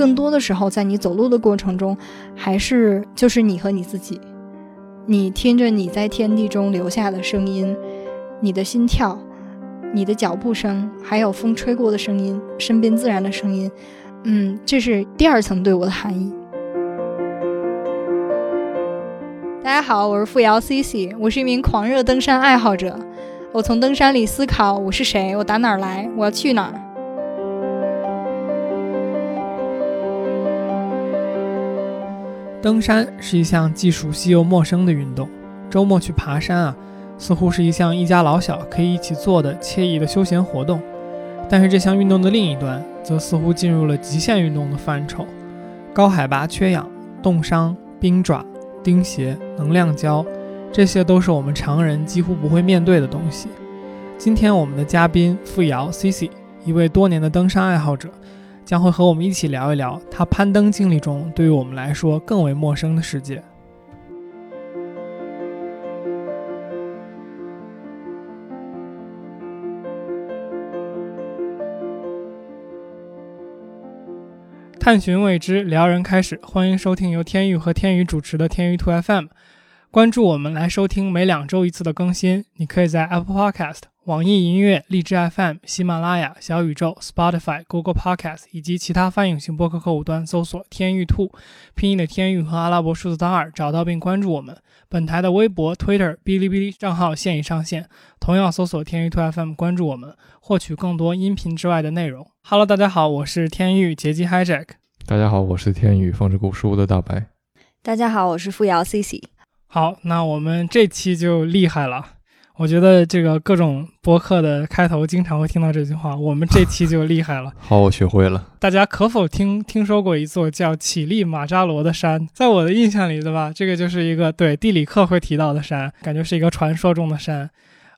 更多的时候，在你走路的过程中，还是就是你和你自己，你听着你在天地中留下的声音，你的心跳，你的脚步声，还有风吹过的声音，身边自然的声音，嗯，这是第二层对我的含义。大家好，我是付瑶 C C，我是一名狂热登山爱好者。我从登山里思考：我是谁？我打哪儿来？我要去哪儿？登山是一项既熟悉又陌生的运动。周末去爬山啊，似乎是一项一家老小可以一起做的惬意的休闲活动。但是这项运动的另一端，则似乎进入了极限运动的范畴：高海拔缺氧、冻伤、冰爪。钉鞋、能量胶，这些都是我们常人几乎不会面对的东西。今天我们的嘉宾付瑶 C C，一位多年的登山爱好者，将会和我们一起聊一聊他攀登经历中对于我们来说更为陌生的世界。探寻未知，撩人开始。欢迎收听由天宇和天宇主持的天宇兔 FM。关注我们来收听每两周一次的更新。你可以在 Apple Podcast、网易音乐、荔枝 FM、喜马拉雅、小宇宙、Spotify、Google Podcast 以及其他泛用型播客客户端搜索“天宇兔”拼音的天宇和阿拉伯数字当二，找到并关注我们。本台的微博、Twitter、哔哩哔哩账号现已上线，同样搜索“天宇兔 FM” 关注我们，获取更多音频之外的内容。Hello，大家好，我是天宇杰基 Hijack。大家好，我是天宇放置古书的大白。大家好，我是付瑶 Cici。好，那我们这期就厉害了。我觉得这个各种播客的开头经常会听到这句话，我们这期就厉害了。好，我学会了。大家可否听听说过一座叫乞力马扎罗的山？在我的印象里，对吧？这个就是一个对地理课会提到的山，感觉是一个传说中的山。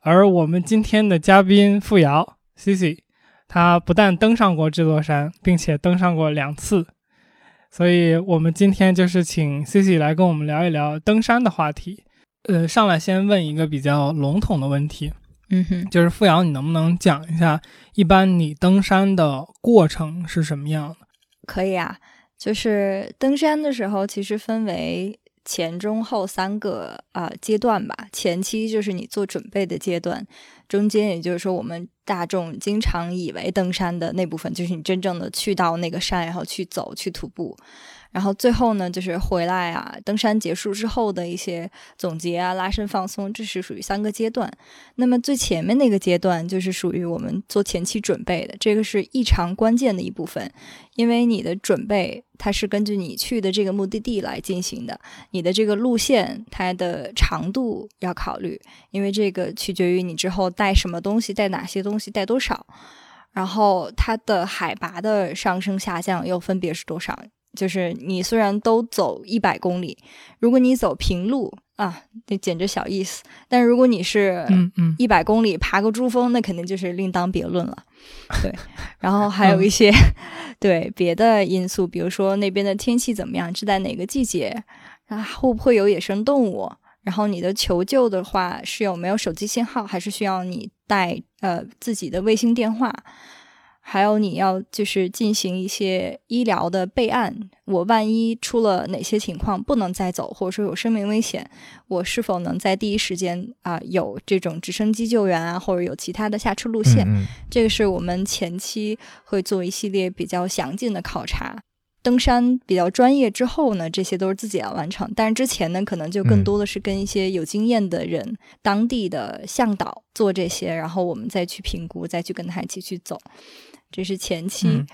而我们今天的嘉宾付瑶 Cici，他不但登上过这座山，并且登上过两次。所以我们今天就是请 Cici 来跟我们聊一聊登山的话题。呃，上来先问一个比较笼统的问题，嗯哼，就是付瑶，你能不能讲一下，一般你登山的过程是什么样的？可以啊，就是登山的时候，其实分为前、中、后三个啊阶段吧。前期就是你做准备的阶段，中间也就是说我们大众经常以为登山的那部分，就是你真正的去到那个山，然后去走、去徒步。然后最后呢，就是回来啊，登山结束之后的一些总结啊、拉伸放松，这是属于三个阶段。那么最前面那个阶段就是属于我们做前期准备的，这个是异常关键的一部分，因为你的准备它是根据你去的这个目的地来进行的，你的这个路线它的长度要考虑，因为这个取决于你之后带什么东西，带哪些东西，带多少，然后它的海拔的上升下降又分别是多少。就是你虽然都走一百公里，如果你走平路啊，那简直小意思。但如果你是一百公里爬个珠峰，那肯定就是另当别论了。对，然后还有一些 对别的因素，比如说那边的天气怎么样，是在哪个季节，啊会不会有野生动物，然后你的求救的话是有没有手机信号，还是需要你带呃自己的卫星电话。还有你要就是进行一些医疗的备案，我万一出了哪些情况不能再走，或者说有生命危险，我是否能在第一时间啊有这种直升机救援啊，或者有其他的下车路线？这个是我们前期会做一系列比较详尽的考察。登山比较专业之后呢，这些都是自己要完成，但是之前呢，可能就更多的是跟一些有经验的人、当地的向导做这些，然后我们再去评估，再去跟他一起去走。这是前期，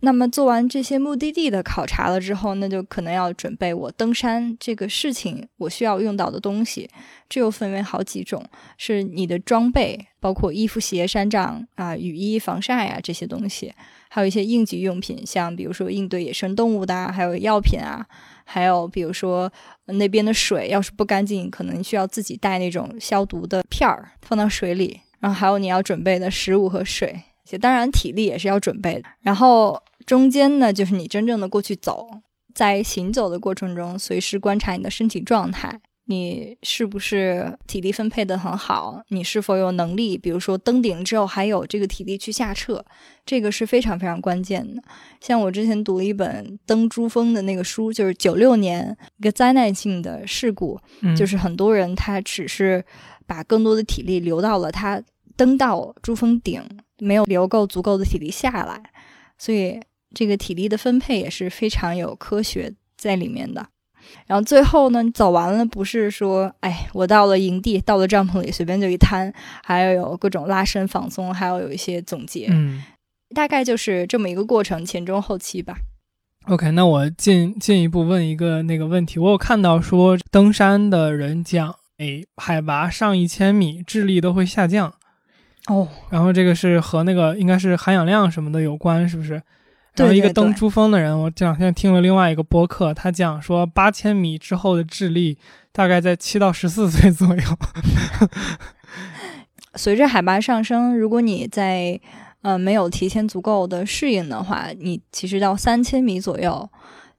那么做完这些目的地的考察了之后，那就可能要准备我登山这个事情我需要用到的东西。这又分为好几种，是你的装备，包括衣服、鞋、山杖啊、雨衣、防晒啊这些东西，还有一些应急用品，像比如说应对野生动物的，还有药品啊，还有比如说那边的水要是不干净，可能需要自己带那种消毒的片儿放到水里，然后还有你要准备的食物和水。当然，体力也是要准备的。然后中间呢，就是你真正的过去走，在行走的过程中，随时观察你的身体状态，你是不是体力分配的很好？你是否有能力？比如说登顶之后还有这个体力去下撤，这个是非常非常关键的。像我之前读了一本登珠峰的那个书，就是九六年一个灾难性的事故，嗯就是很多人他只是把更多的体力留到了他登到珠峰顶，没有留够足够的体力下来，所以这个体力的分配也是非常有科学在里面的。然后最后呢，走完了，不是说，哎，我到了营地，到了帐篷里，随便就一摊，还要有各种拉伸放松，还要有一些总结，嗯大概就是这么一个过程，前中后期吧。，OK，那我进进一步问一个那个问题，我有看到说登山的人讲，哎，海拔上一千米，智力都会下降，哦，然后这个是和那个应该是含氧量什么的有关，是不是？然后一个登珠峰的人，我这两天听了另外一个播客，他讲说八千米之后的智力大概在七到十四岁左右。随着海拔上升，如果你在呃没有提前足够的适应的话，你其实到三千米左右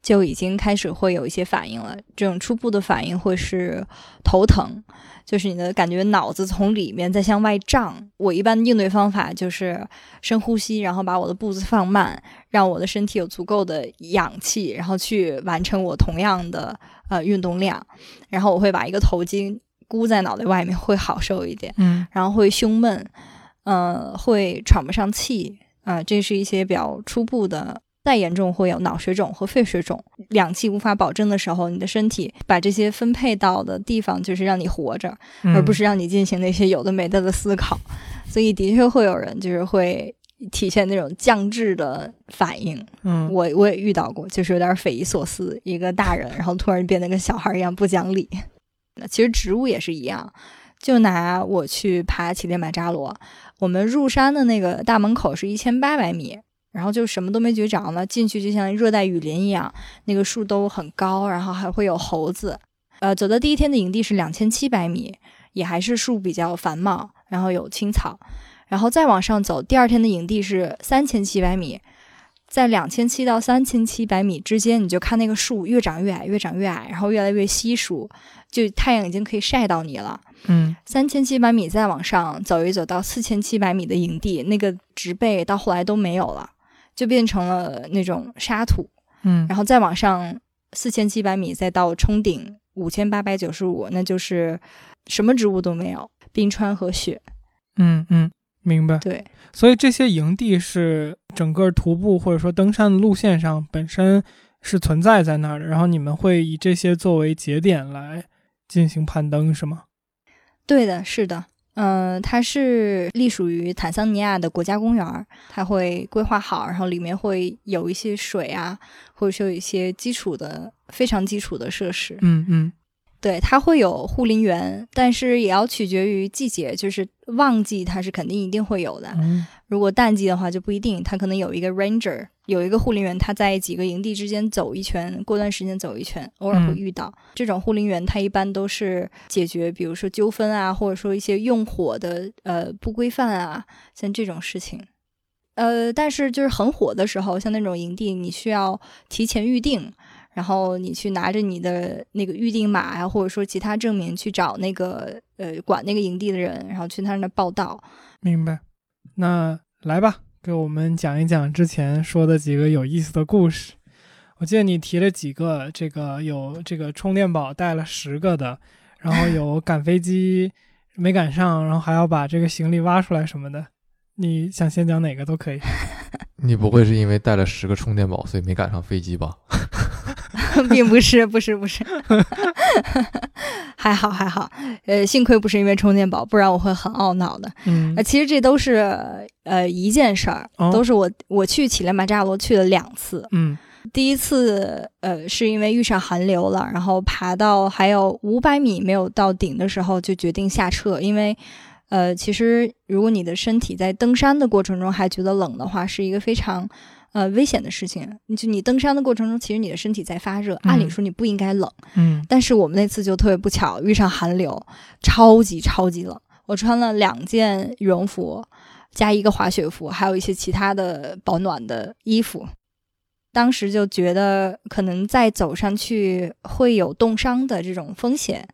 就已经开始会有一些反应了。这种初步的反应会是头疼，就是你的感觉脑子从里面在向外胀。我一般的应对方法就是深呼吸，然后把我的步子放慢，让我的身体有足够的氧气，然后去完成我同样的呃运动量。然后我会把一个头巾箍在脑袋外面，会好受一点。嗯然后会胸闷，呃，会喘不上气，啊、这是一些比较初步的。再严重会有脑水肿和肺水肿，氧气无法保证的时候，你的身体把这些分配到的地方就是让你活着，嗯而不是让你进行那些有的没的的思考。所以的确会有人就是会体现那种降智的反应，嗯我我也遇到过，就是有点匪夷所思，一个大人然后突然变得跟小孩一样不讲理。那其实植物也是一样，就拿我去爬乞力马扎罗，我们入山的那个大门口是一千八百米，然后就什么都没觉着呢，进去就像热带雨林一样，那个树都很高，然后还会有猴子。呃，走到第一天的营地是两千七百米，也还是树比较繁茂，然后有青草。然后再往上走，第二天的营地是三千七百米，在两千七到三千七百米之间，你就看那个树越长越矮，越长越矮，然后越来越稀疏，就太阳已经可以晒到你了。嗯三千七百米再往上走一走，到四千七百米的营地，那个植被到后来都没有了，就变成了那种沙土。嗯然后再往上四千七百米，再到冲顶五千八百九十五，那就是什么植物都没有，冰川和雪。嗯嗯，明白。对，所以这些营地是整个徒步或者说登山的路线上本身是存在在那儿的，然后你们会以这些作为节点来进行攀登，是吗？对的，是的。嗯、它是隶属于坦桑尼亚的国家公园，它会规划好，然后里面会有一些水啊，或者说有一些基础的、非常基础的设施。嗯嗯对，它会有护林员，但是也要取决于季节，就是旺季它是肯定一定会有的。嗯如果淡季的话就不一定，它可能有一个 ranger，有一个护林员，他在几个营地之间走一圈，过段时间走一圈，偶尔会嗯遇到、这种护林员，他一般都是解决，比如说纠纷啊，或者说一些用火的呃不规范啊，像这种事情。呃，但是就是很火的时候，像那种营地，你需要提前预定，然后你去拿着你的那个预定码呀、或者说其他证明去找那个呃管那个营地的人，然后去他那儿报道。明白。那来吧，给我们讲一讲之前说的几个有意思的故事。我记得你提了几个，这个有这个充电宝带了十个的，然后有赶飞机没赶上，然后还要把这个行李挖出来什么的。你想先讲哪个都可以。你不会是因为带了十个充电宝，所以没赶上飞机吧？并不是，不是，不是，还好还好，呃，幸亏不是因为充电宝，不然我会很懊恼的。嗯呃，其实这都是呃一件事儿，哦都是我我去乞力马扎罗去了两次。嗯第一次呃是因为遇上寒流了，然后爬到还有五百米没有到顶的时候，就决定下撤，因为。呃，其实如果你的身体在登山的过程中还觉得冷的话，是一个非常呃危险的事情。你就你登山的过程中，其实你的身体在发热，按理嗯说你不应该冷，嗯但是我们那次就特别不巧，遇上寒流，超级超级冷。我穿了两件羽绒服，加一个滑雪服，还有一些其他的保暖的衣服。当时就觉得可能再走上去会有冻伤的这种风险，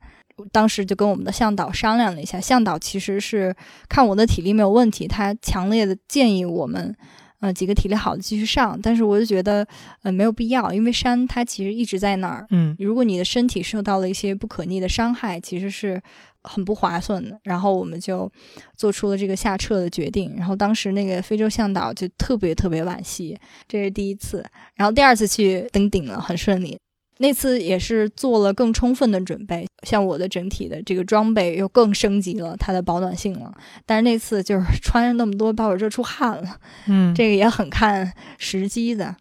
当时就跟我们的向导商量了一下，向导其实是看我的体力没有问题，他强烈的建议我们，呃，几个体力好的继续上。但是我就觉得，呃，没有必要，因为山它其实一直在那儿。嗯如果你的身体受到了一些不可逆的伤害，其实是很不划算的。然后我们就做出了这个下撤的决定。然后当时那个非洲向导就特别特别惋惜，这是第一次。然后第二次去登顶了，很顺利。那次也是做了更充分的准备，像我的整体的这个装备又更升级了它的保暖性了。但是那次就是 穿了那么多，把我热出汗了。嗯，这个也很看时机的。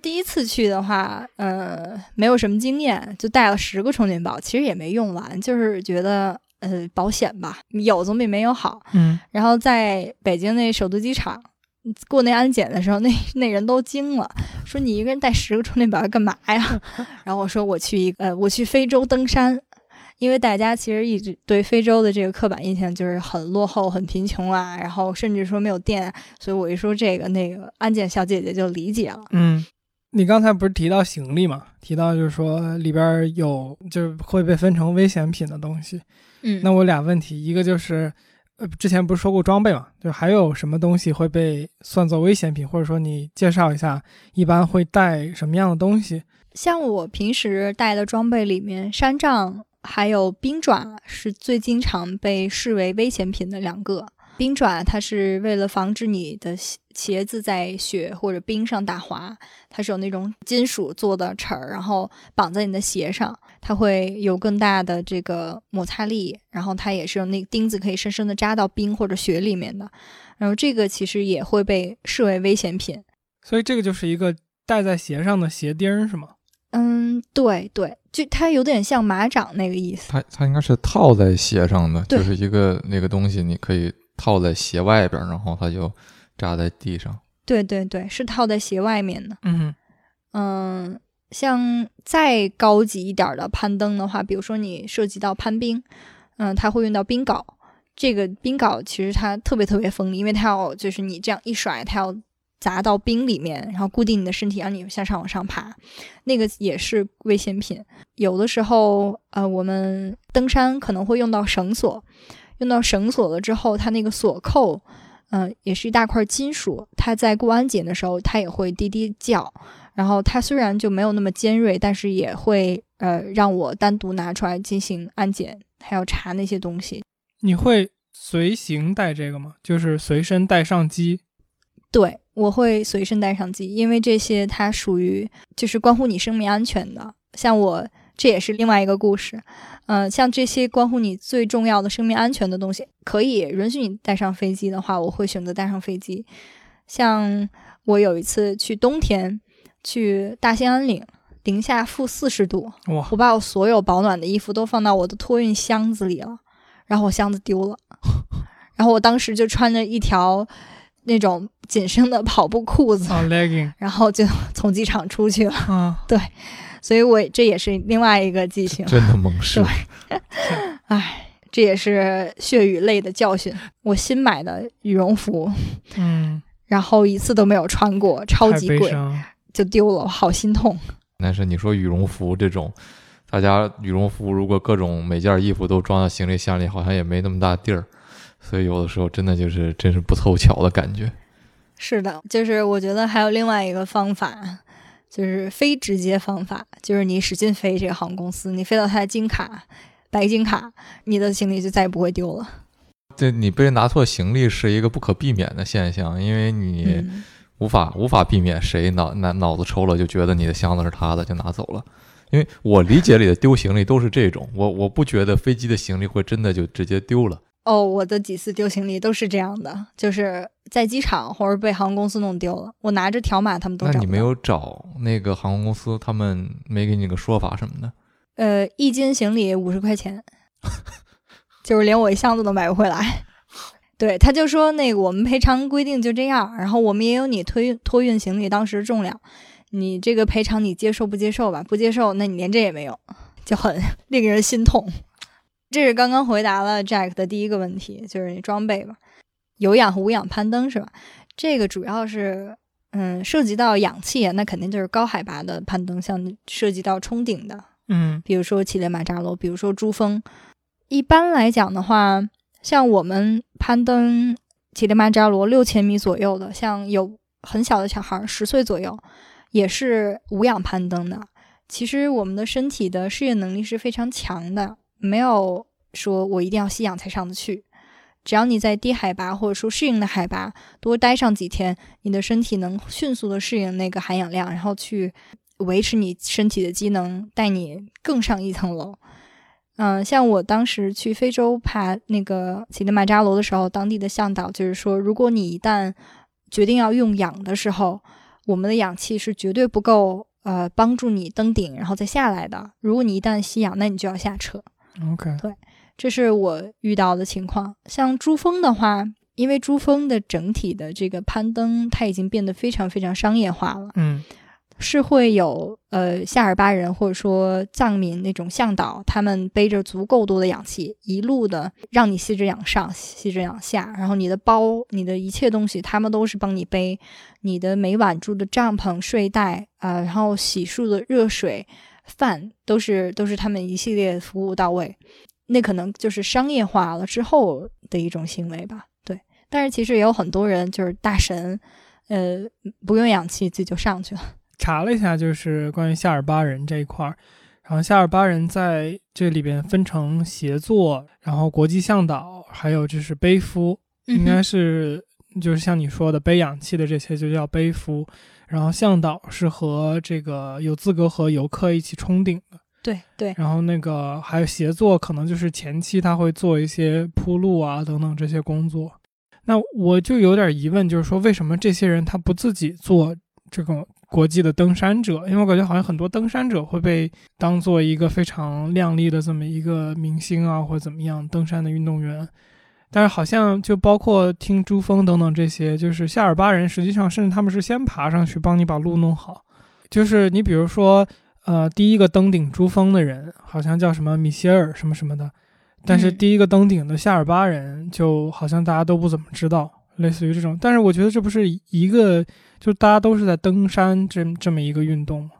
第一次去的话，呃，没有什么经验，就带了十个充电宝，其实也没用完，就是觉得呃保险吧，有总比没有好。嗯然后在北京那首都机场过那安检的时候，那那人都惊了，说你一个人带十个充电宝干嘛呀？然后我说我去一个，呃，我去非洲登山。因为大家其实一直对非洲的这个刻板印象就是很落后、很贫穷啊，然后甚至说没有电，所以我一说这个，那个安检小姐姐就理解了。嗯，你刚才不是提到行李嘛？提到就是说里边有就是会被分成危险品的东西。嗯那我俩问题，一个就是，呃，之前不是说过装备嘛？就还有什么东西会被算作危险品，或者说你介绍一下，一般会带什么样的东西？像我平时带的装备里面，山杖还有冰爪是最经常被视为危险品的两个。冰爪它是为了防止你的鞋子在雪或者冰上打滑，它是有那种金属做的齿儿，然后绑在你的鞋上，它会有更大的这个摩擦力，然后它也是用那个钉子可以深深的扎到冰或者雪里面的，然后这个其实也会被视为危险品。所以这个就是一个戴在鞋上的鞋钉，是吗？嗯，对对，就它有点像马掌那个意思。它它应该是套在鞋上的，就是一个那个东西，你可以套在鞋外边，然后它就扎在地上。对对对，是套在鞋外面的。嗯嗯，像再高级一点的攀登的话，比如说你涉及到攀冰，嗯，它会用到冰镐。这个冰镐其实它特别特别锋利，因为它要就是你这样一甩，它要砸到冰里面，然后固定你的身体，让你向上往上爬。那个也是危险品。有的时候，呃，我们登山可能会用到绳索，用到绳索了之后，它那个锁扣，嗯、也是一大块金属，它在过安检的时候，它也会滴滴叫。然后它虽然就没有那么尖锐，但是也会呃让我单独拿出来进行安检，还要查那些东西。你会随行带这个吗？就是随身带上机？对，我会随身带上机，因为这些它属于就是关乎你生命安全的。像我，这也是另外一个故事。嗯、像这些关乎你最重要的生命安全的东西，可以允许你带上飞机的话，我会选择带上飞机。像我有一次去冬天去大兴安岭，零下负四十度，哇我，把我所有保暖的衣服都放到我的托运箱子里了，然后我箱子丢了，然后我当时就穿着一条那种紧身的跑步裤子，啊，legging，然后就从机场出去了。啊，所以我这也是另外一个记性，真的猛士 对，唉，这也是血与泪的教训。我新买的羽绒服，嗯，然后一次都没有穿过，超级贵，就丢了，我好心痛。但是你说羽绒服这种，大家羽绒服如果各种每件衣服都装到行李箱里，好像也没那么大地儿，所以有的时候真的就是真是不凑巧的感觉。是的，就是我觉得还有另外一个方法，就是非直接方法，就是你使劲飞这个航空公司，你飞到它的金卡、白金卡，你的行李就再也不会丢了。对你被拿错行李是一个不可避免的现象，因为你嗯，无法、无法避免谁脑脑脑子抽了就觉得你的箱子是他的就拿走了。因为我理解里的丢行李都是这种，我我不觉得飞机的行李会真的就直接丢了。哦，我的几次丢行李都是这样的，就是在机场或者被航空公司弄丢了，我拿着条码他们都找不到那你没有找那个航空公司，他们没给你个说法什么的？呃，一斤行李五十块钱，就是连我一箱子都买不回来。对，他就说那个我们赔偿规定就这样，然后我们也有你推运托运行李当时重量，你这个赔偿你接受不接受吧？不接受，那你连这也没有，就很 令人心痛。这是刚刚回答了 Jack 的第一个问题，就是你装备吧，有氧和无氧攀登是吧？这个主要是嗯涉及到氧气啊，那肯定就是高海拔的攀登，像涉及到冲顶的，嗯比如说乞力马扎罗，比如说珠峰。一般来讲的话，像我们攀登乞力马扎罗六千米左右的，像有很小的小孩儿，十岁左右，也是无氧攀登的。其实我们的身体的适应能力是非常强的，没有说我一定要吸氧才上得去。只要你在低海拔或者说适应的海拔多待上几天，你的身体能迅速的适应那个含氧量，然后去维持你身体的机能，带你更上一层楼。嗯，像我当时去非洲爬那个乞力马扎罗的时候，当地的向导就是说，如果你一旦决定要用氧的时候，我们的氧气是绝对不够，呃，帮助你登顶然后再下来的。如果你一旦吸氧，那你就要下车。，OK，对这是我遇到的情况。像珠峰的话，因为珠峰的整体的这个攀登，它已经变得非常非常商业化了，嗯。是会有呃夏尔巴人或者说藏民那种向导，他们背着足够多的氧气，一路的让你吸着氧上，吸着氧下，然后你的包、你的一切东西，他们都是帮你背，你的每晚住的帐篷、睡袋啊、呃然后洗漱的热水、饭，都是都是他们一系列服务到位。那可能就是商业化了之后的一种行为吧，对。但是其实也有很多人就是大神，呃，不用氧气自己就上去了。查了一下，就是关于夏尔巴人这一块儿，然后夏尔巴人在这里边分成协作，然后国际向导，还有就是背夫，应该是就是像你说的背氧气的这些就叫背夫，然后向导是和这个有资格和游客一起冲顶的，对对，然后那个还有协作，可能就是前期他会做一些铺路啊等等这些工作。那我就有点疑问，就是说为什么这些人他不自己做这种国际的登山者？因为我感觉好像很多登山者会被当做一个非常亮丽的这么一个明星啊，或者怎么样登山的运动员。但是好像就包括听珠峰等等这些，就是夏尔巴人，实际上甚至他们是先爬上去帮你把路弄好。就是你比如说，呃，第一个登顶珠峰的人好像叫什么米歇尔什么什么的，但是嗯第一个登顶的夏尔巴人就好像大家都不怎么知道，类似于这种。但是我觉得这不是一个，就大家都是在登山这这么一个运动吗？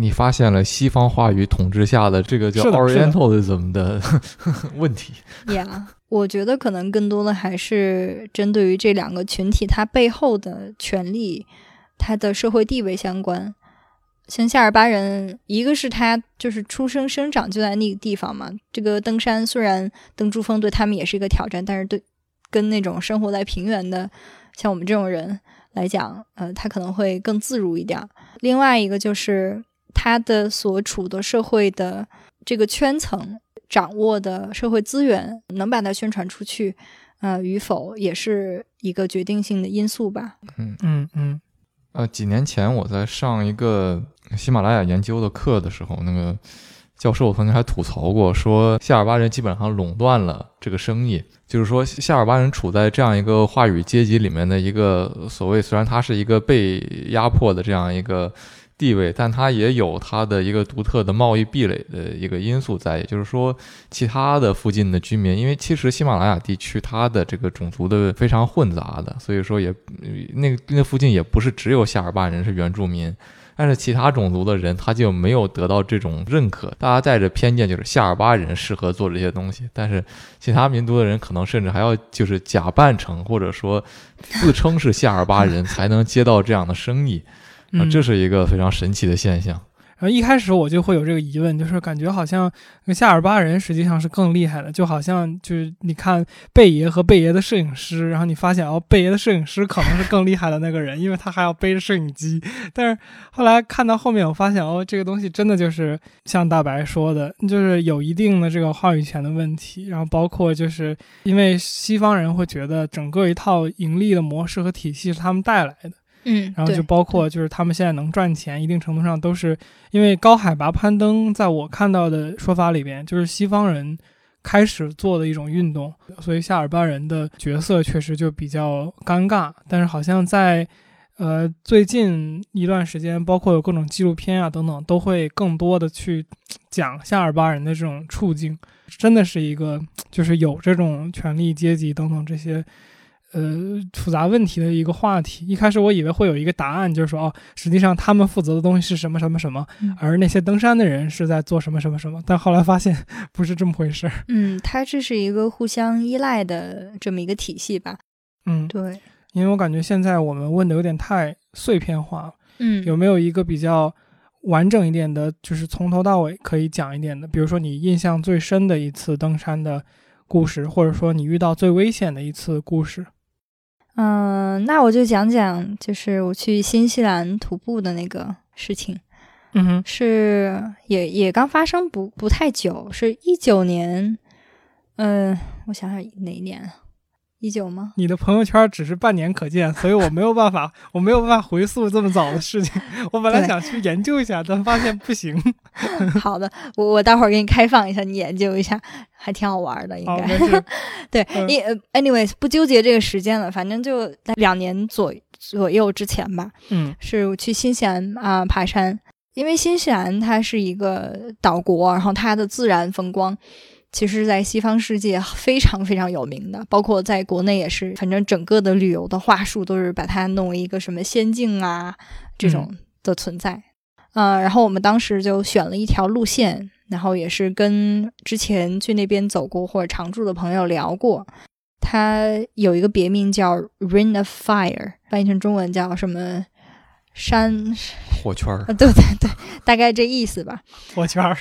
你发现了西方话语统治下的这个叫是的是的 Orientalism 的 问题。呀、我觉得可能更多的还是针对于这两个群体它背后的权利、它的社会地位相关。像夏尔巴人，一个是他就是出生生长就在那个地方嘛。这个登山虽然登珠峰对他们也是一个挑战，但是对跟那种生活在平原的像我们这种人来讲，呃，他可能会更自如一点。另外一个就是他的所处的社会的这个圈层掌握的社会资源，能把它宣传出去，呃，与否也是一个决定性的因素吧。嗯嗯嗯呃，几年前我在上一个喜马拉雅研究的课的时候，那个教授曾经还吐槽过，说夏尔巴人基本上垄断了这个生意，就是说夏尔巴人处在这样一个话语阶级里面的一个所谓，虽然他是一个被压迫的这样一个地位，但他也有他的一个独特的贸易壁垒的一个因素在，也就是说，其他的附近的居民，因为其实喜马拉雅地区它的这个种族的非常混杂的，所以说也那那附近也不是只有夏尔巴人是原住民。但是其他种族的人，他就没有得到这种认可。大家带着偏见，就是夏尔巴人适合做这些东西，但是其他民族的人可能甚至还要就是假扮成或者说自称是夏尔巴人，才能接到这样的生意这是一个非常神奇的现象。然后一开始我就会有这个疑问，就是感觉好像那夏尔巴人实际上是更厉害的，就好像就是你看贝爷和贝爷的摄影师，然后你发现哦，贝爷的摄影师可能是更厉害的那个人，因为他还要背着摄影机。但是后来看到后面，我发现哦，这个东西真的就是像大白说的，就是有一定的这个话语权的问题，然后包括就是因为西方人会觉得整个一套盈利的模式和体系是他们带来的。嗯，然后就包括就是他们现在能赚钱，一定程度上都是因为高海拔攀登，在我看到的说法里边，就是西方人开始做的一种运动，所以夏尔巴人的角色确实就比较尴尬。但是好像在呃最近一段时间，包括有各种纪录片啊等等，都会更多的去讲夏尔巴人的这种处境，真的是一个就是有这种权力阶级等等这些。呃复杂问题的一个话题。一开始我以为会有一个答案，就是说哦，实际上他们负责的东西是什么什么什么，嗯而那些登山的人是在做什么什么什么。但后来发现不是这么回事儿。嗯，它这是一个互相依赖的这么一个体系吧？嗯，对，因为我感觉现在我们问的有点太碎片化了，嗯，有没有一个比较完整一点的，就是从头到尾可以讲一点的？比如说你印象最深的一次登山的故事，或者说你遇到最危险的一次故事。嗯，那我就讲讲，就是我去新西兰徒步的那个事情，嗯哼，是也也刚发生不不太久，是一九年，嗯、我想想哪一年？一九吗？你的朋友圈只是半年可见，所以我没有办法，我没有办法回溯这么早的事情。我本来想去研究一下，但发现不行。好的，我我待会儿给你开放一下，你研究一下，还挺好玩的，应，该。对，anyways 不纠结这个时间了，反正就在两年左左右之前吧，嗯是我去新西兰啊、爬山，因为新西兰它是一个岛国，然后它的自然风光。其实，在西方世界非常非常有名的，包括在国内也是，反正整个的旅游的话术都是把它弄为一个什么仙境啊这种的存在。嗯、然后我们当时就选了一条路线，然后也是跟之前去那边走过或者常住的朋友聊过，它有一个别名叫 Ring of Fire，翻译成中文叫什么山火圈儿啊？对对对，大概这意思吧。火圈儿。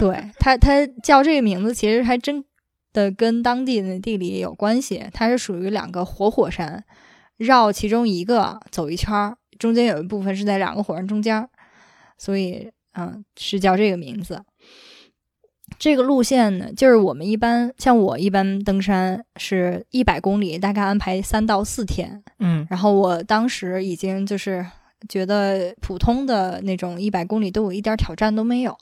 对它，它叫这个名字，其实还真的跟当地的地理有关系。它是属于两个活火山，绕其中一个走一圈儿，中间有一部分是在两个火山中间，所以嗯，是叫这个名字。这个路线呢，就是我们一般像我一般登山是一百公里，大概安排三到四天。嗯然后我当时已经就是觉得普通的那种一百公里对我一点挑战都没有。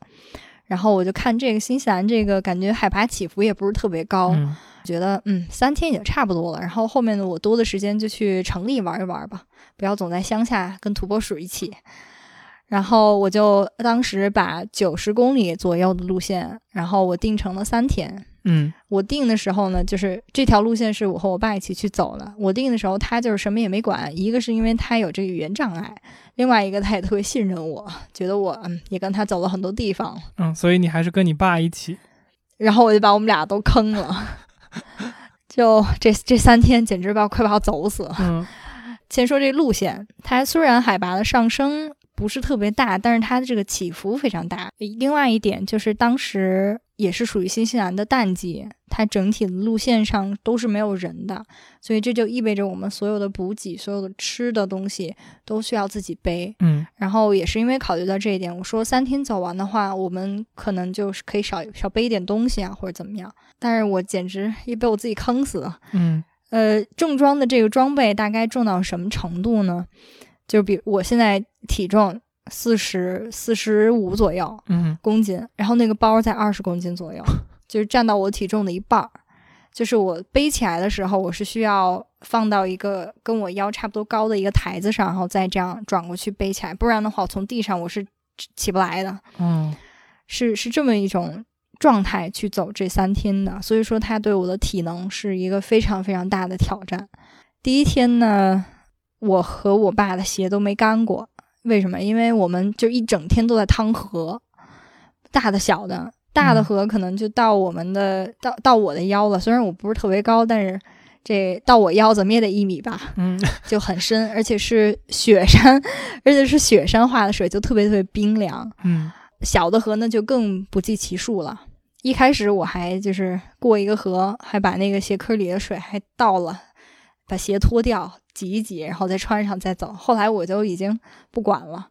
然后我就看这个新西兰这个感觉海拔起伏也不是特别高，嗯觉得嗯三天也差不多了。然后后面的我多的时间就去城里玩一玩吧，不要总在乡下跟土拨鼠一起。然后我就当时把九十公里左右的路线，然后我定成了三天。嗯我定的时候呢，就是这条路线是我和我爸一起去走的。我定的时候，他就是什么也没管，一个是因为他有这个语言障碍，另外一个他也特别信任我，觉得我嗯也跟他走了很多地方，嗯，所以你还是跟你爸一起。然后我就把我们俩都坑了。就这这三天，简直把我快把我走死了。嗯先说这路线，它虽然海拔的上升不是特别大，但是它的这个起伏非常大。另外一点就是当时也是属于新西兰的淡季，它整体的路线上都是没有人的，所以这就意味着我们所有的补给、所有的吃的东西都需要自己背。嗯然后也是因为考虑到这一点，我说三天走完的话，我们可能就是可以少少背一点东西啊，或者怎么样。但是我简直也被我自己坑死了。嗯呃，重装的这个装备大概重到什么程度呢？就比我现在体重四十四十五左右嗯公斤，然后那个包在二十公斤左右，就是占到我体重的一半儿。就是我背起来的时候，我是需要放到一个跟我腰差不多高的一个台子上，然后再这样转过去背起来，不然的话，我从地上我是起不来的。嗯是是这么一种状态去走这三天的，所以说它对我的体能是一个非常非常大的挑战。第一天呢，我和我爸的鞋都没干过，为什么？因为我们就一整天都在趟河，大的小的，大的嗯河可能就到我们的、到到我的腰了，虽然我不是特别高，但是。这到我腰怎么也得一米吧，嗯 就很深，而且是雪山，而且是雪山化的水，就特别特别冰凉。嗯小的河呢就更不计其数了。一开始我还就是过一个河，还把那个鞋壳里的水还倒了，把鞋脱掉挤一挤，然后再穿上再走。后来我就已经不管了。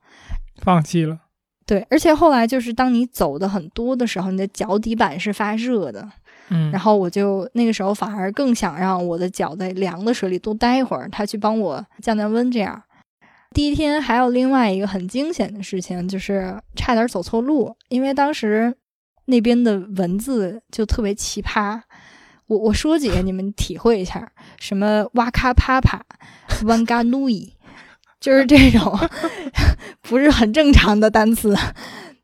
放弃了。对，而且后来就是当你走的很多的时候，你的脚底板是发热的，嗯，然后我就那个时候反而更想让我的脚在凉的水里多待一会儿，它去帮我降降温。这样，第一天还有另外一个很惊险的事情，就是差点走错路，因为当时那边的文字就特别奇葩。我我说几个你们体会一下，什么哇卡帕帕、万嘎努伊，就是这种 不是很正常的单词。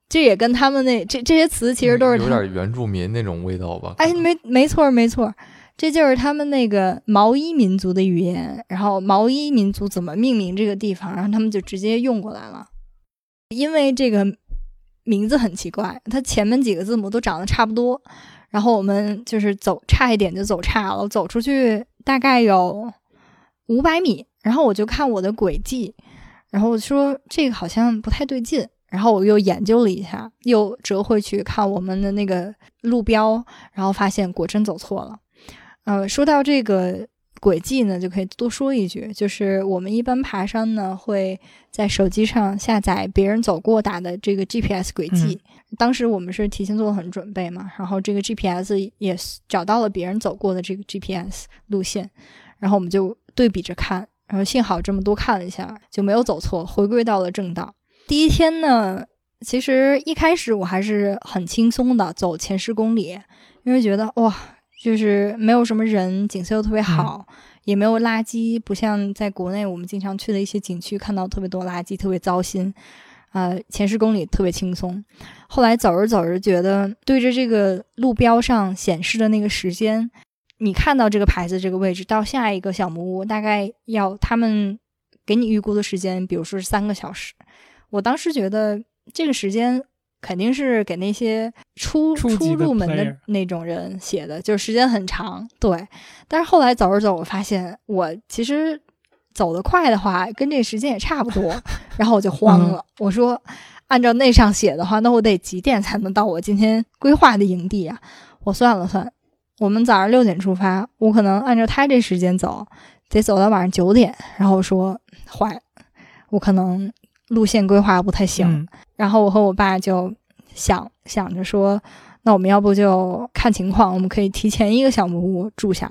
这也跟他们那这这些词其实都是有点原住民那种味道吧？哎，没没错儿没错儿，这就是他们那个毛衣民族的语言。然后毛衣民族怎么命名这个地方，然后他们就直接用过来了。因为这个名字很奇怪，它前面几个字母都长得差不多。然后我们就是走差一点就走差了，走出去大概有五百米，然后我就看我的轨迹，然后我说这个好像不太对劲。然后我又研究了一下，又折回去看我们的那个路标，然后发现果真走错了。呃，说到这个轨迹呢，就可以多说一句，就是我们一般爬山呢，会在手机上下载别人走过打的这个 GPS 轨迹。当时我们是提前做了很准备嘛，然后这个 GPS 也找到了别人走过的这个 GPS 路线，然后我们就对比着看，然后幸好这么多看了一下，就没有走错，回归到了正道。第一天呢，其实一开始我还是很轻松的走前十公里，因为觉得哇，就是没有什么人，景色又特别好，也没有垃圾，不像在国内我们经常去的一些景区看到特别多垃圾，特别糟心。呃，前十公里特别轻松。后来走着走着，觉得对着这个路标上显示的那个时间，你看到这个牌子这个位置到下一个小木屋，大概要他们给你预估的时间，比如说是三个小时。我当时觉得这个时间肯定是给那些初初入门的那种人写的，就是时间很长。对，但是后来走着走，我发现我其实走得快的话，跟这时间也差不多。然后我就慌了，我说按照那上写的话，那我得几点才能到我今天规划的营地啊？我算了算，我们早上六点出发，我可能按照他这时间走，得走到晚上九点。然后我说坏，我可能。路线规划不太行，然后我和我爸就想想着说，那我们要不就看情况，我们可以提前一个小木屋住下。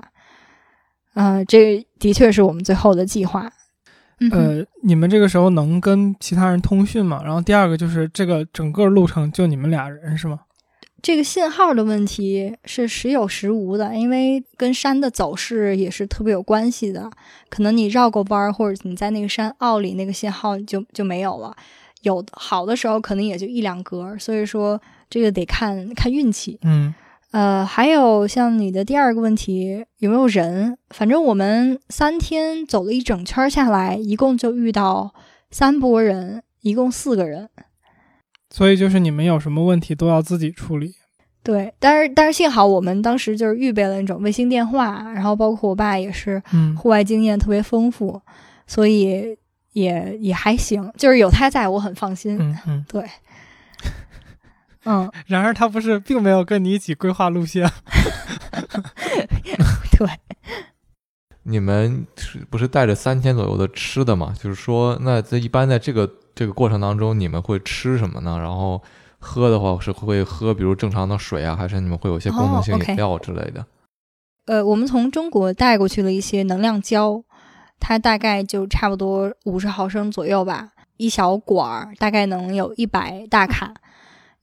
嗯，这的确是我们最后的计划。呃，你们这个时候能跟其他人通讯吗？然后第二个就是这个整个路程就你们俩人是吗？这个信号的问题是时有时无的，因为跟山的走势也是特别有关系的。可能你绕过弯儿，或者你在那个山坳里，那个信号就就没有了。有好的时候可能也就一两格，所以说这个得看看运气。嗯，呃，还有像你的第二个问题，有没有人？反正我们三天走了一整圈下来，一共就遇到三波人，一共四个人。所以就是你们有什么问题都要自己处理，对，但是但是幸好我们当时就是预备了那种卫星电话，然后包括我爸也是，户外经验特别丰富，所以也也还行，就是有他在我很放心。嗯嗯，对，嗯。然而他不是并没有跟你一起规划路线，对。你们是不是带着三天左右的吃的嘛？就是说，那在一般在这个。这个过程当中，你们会吃什么呢？然后喝的话是会喝，比如正常的水啊，还是你们会有一些功能性饮料之类的？呃，我们从中国带过去了一些能量胶，它大概就差不多五十毫升左右吧，一小管儿，大概能有一百大卡。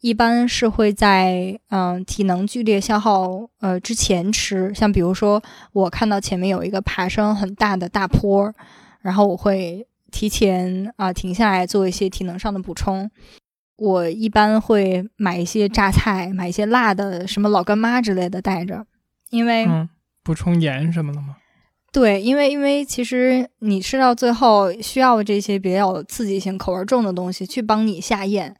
一般是会在嗯体能剧烈消耗呃之前吃，像比如说我看到前面有一个爬升很大的大坡，然后我会。提前啊停下来做一些体能上的补充，我一般会买一些榨菜，买一些辣的，什么老干妈之类的带着，因为补充盐什么的吗？对，因为因为其实你吃到最后需要这些比较刺激性、口味重的东西去帮你下咽。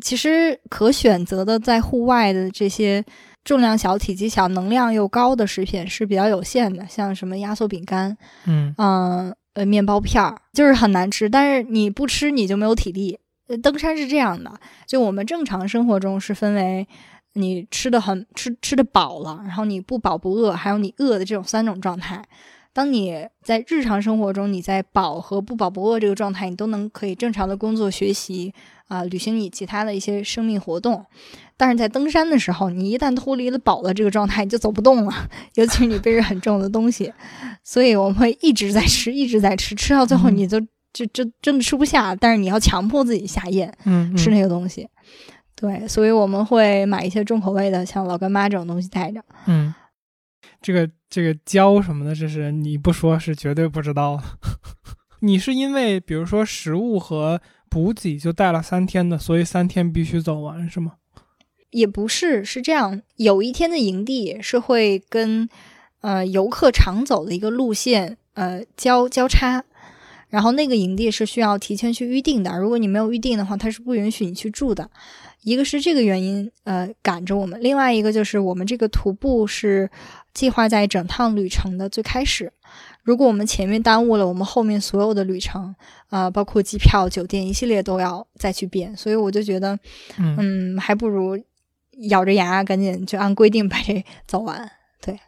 其实可选择的在户外的这些重量小、体积小、能量又高的食品是比较有限的，像什么压缩饼干，嗯嗯。呃，面包片儿就是很难吃，但是你不吃你就没有体力。呃，登山是这样的，就我们正常生活中是分为你吃的很吃吃的饱了，然后你不饱不饿，还有你饿的这种三种状态。当你在日常生活中，你在饱和不饱不饿这个状态，你都能可以正常的工作、学习啊，履行你其他的一些生命活动。但是在登山的时候，你一旦脱离了饱的这个状态，你就走不动了，尤其是你背着很重的东西。所以我们会一直在吃，一直在吃，吃到最后你就就就真的吃不下。但是你要强迫自己下咽，嗯，吃那个东西。对，所以我们会买一些重口味的，像老干妈这种东西带着。嗯。这个这个胶什么的，这是你不说是绝对不知道。你是因为比如说食物和补给就带了三天的，所以三天必须走完是吗？也不是，是这样。有一天的营地是会跟呃游客常走的一个路线呃交交叉，然后那个营地是需要提前去预定的，如果你没有预定的话，它是不允许你去住的。一个是这个原因，呃，赶着我们；另外一个就是我们这个徒步是计划在整趟旅程的最开始。如果我们前面耽误了，我们后面所有的旅程，啊，包括机票、酒店一系列都要再去变。所以我就觉得，嗯，还不如咬着牙赶紧就按规定把这 走完。对，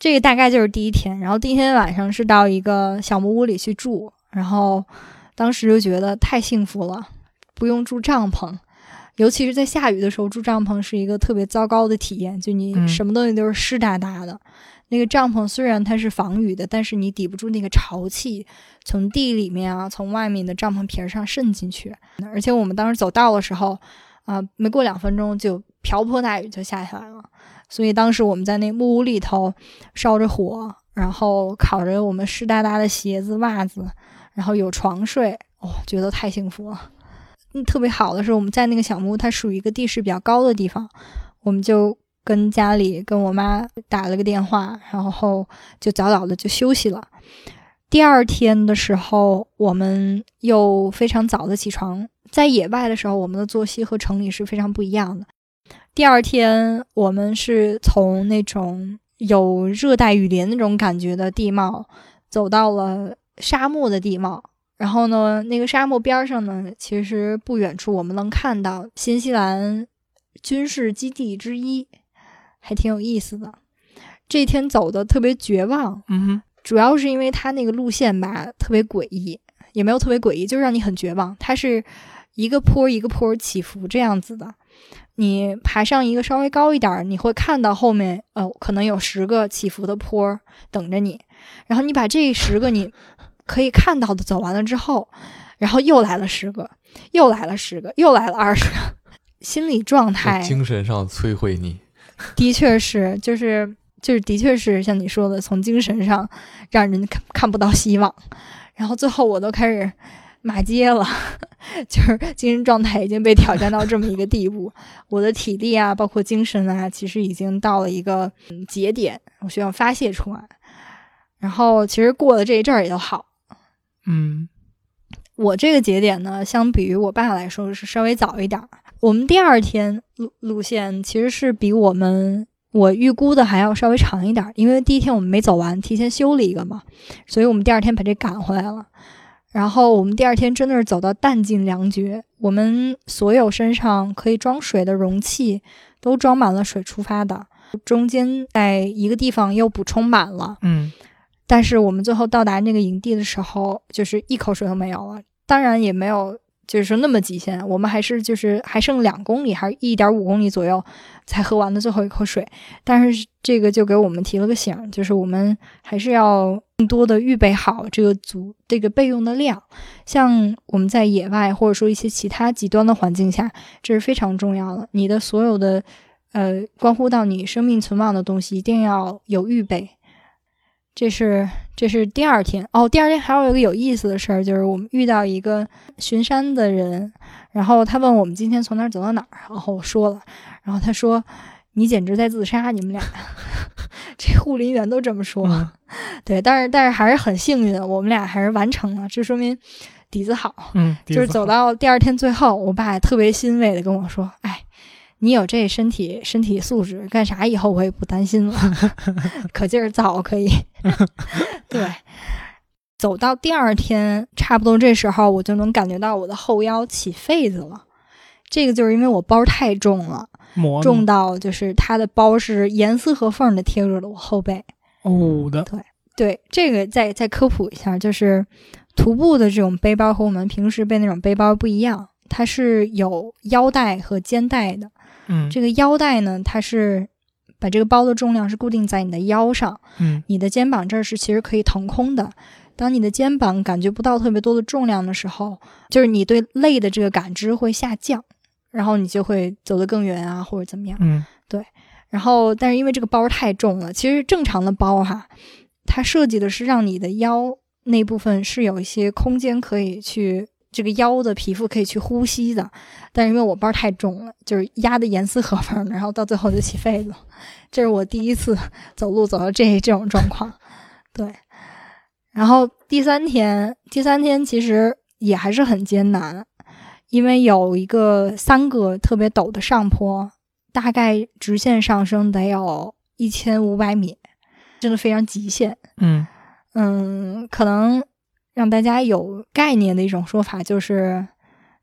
这个大概就是第一天。然后第一天晚上是到一个小木屋里去住，然后当时就觉得太幸福了，不用住帐篷。尤其是在下雨的时候住帐篷是一个特别糟糕的体验，就你什么东西都是湿哒哒的。那个帐篷虽然它是防雨的，但是你抵不住那个潮气从地里面啊，从外面的帐篷皮儿上渗进去。而且我们当时走道的时候，啊，没过两分钟就瓢泼大雨就下下来了。所以当时我们在那木屋里头烧着火，然后烤着我们湿哒哒的鞋子袜子，然后有床睡，哦，觉得太幸福了。嗯特别好的是，我们在那个小木屋，它属于一个地势比较高的地方，我们就跟家里跟我妈打了个电话，然后就早早的就休息了。第二天的时候，我们又非常早的起床。在野外的时候，我们的作息和城里是非常不一样的。第二天，我们是从那种有热带雨林那种感觉的地貌，走到了沙漠的地貌。然后呢，那个沙漠边上呢，其实不远处我们能看到新西兰军事基地之一，还挺有意思的。这天走的特别绝望，嗯哼，主要是因为它那个路线吧特别诡异，也没有特别诡异，就让你很绝望。它是一个坡一个坡起伏这样子的，你爬上一个稍微高一点，你会看到后面呃可能有十个起伏的坡等着你，然后你把这十个你。可以看到的走完了之后，然后又来了十个，又来了十个，又来了二十个，心理状态、精神上摧毁你，的确是，就是就是，的确是像你说的，从精神上让人看看不到希望。然后最后我都开始骂街了，就是精神状态已经被挑战到这么一个地步，我的体力啊，包括精神啊，其实已经到了一个节点，我需要发泄出来。然后其实过了这一阵儿也就好。嗯，我这个节点呢，相比于我爸来说是稍微早一点儿。我们第二天路路线其实是比我们我预估的还要稍微长一点，因为第一天我们没走完，提前休了一个嘛，所以我们第二天把这赶回来了。然后我们第二天真的是走到弹尽粮绝，我们所有身上可以装水的容器都装满了水出发的，中间在一个地方又补充满了。嗯。但是我们最后到达那个营地的时候，就是一口水都没有了。当然也没有，就是说那么极限。我们还是就是还剩两公里，还是一点五公里左右才喝完的最后一口水。但是这个就给我们提了个醒，就是我们还是要更多的预备好这个足这个备用的量。像我们在野外或者说一些其他极端的环境下，这是非常重要的。你的所有的呃关乎到你生命存亡的东西，一定要有预备。这是这是第二天哦，第二天还有一个有意思的事儿，就是我们遇到一个巡山的人，然后他问我们今天从哪儿走到哪儿，然后我说了，然后他说你简直在自杀，你们俩，这护林员都这么说，对，但是但是还是很幸运，我们俩还是完成了，这说明底子好，嗯，就是走到第二天最后，我爸特别欣慰的跟我说，哎。你有这身体身体素质，干啥以后我也不担心了，可劲儿造可以。对，走到第二天，差不多这时候我就能感觉到我的后腰起痱子了。这个就是因为我包太重了，重到就是它的包是严丝合缝的贴住了我后背。哦的，对对，这个再再科普一下，就是徒步的这种背包和我们平时背那种背包不一样，它是有腰带和肩带的。嗯，这个腰带呢，它是把这个包的重量是固定在你的腰上。嗯，你的肩膀这儿是其实可以腾空的。当你的肩膀感觉不到特别多的重量的时候，就是你对累的这个感知会下降，然后你就会走得更远啊，或者怎么样。嗯，对。然后，但是因为这个包太重了，其实正常的包哈，它设计的是让你的腰那部分是有一些空间可以去这个腰的皮肤可以去呼吸的，但是因为我包太重了，就是压的严丝合缝的，然后到最后就起痱子。这是我第一次走路走到这这种状况，对。然后第三天，第三天其实也还是很艰难，因为有一个三个特别陡的上坡，大概直线上升得有一千五百米，真的非常极限。嗯嗯，可能让大家有概念的一种说法就是，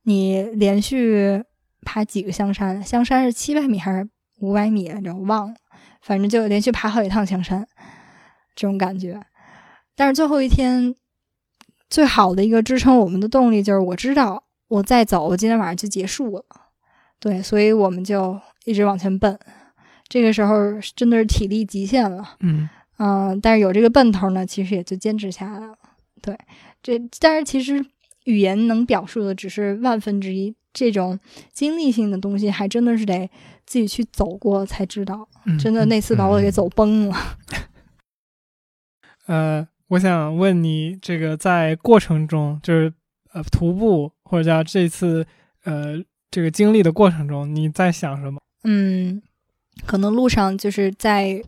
你连续爬几个香山，香山是七百米还是五百米来着？我忘了。反正就连续爬好几趟香山，这种感觉。但是最后一天，最好的一个支撑我们的动力就是我知道我再走，我今天晚上就结束了。对，所以我们就一直往前奔。这个时候真的是体力极限了。嗯嗯，但是有这个奔头呢，其实也就坚持下来了。对，这但是其实语言能表述的只是万分之一，这种经历性的东西还真的是得。自己去走过才知道，真的那次把我给走崩了。呃，我想问你，这个在过程中，就是呃徒步或者叫这次呃这个经历的过程中，你在想什么？嗯，可能路上就是在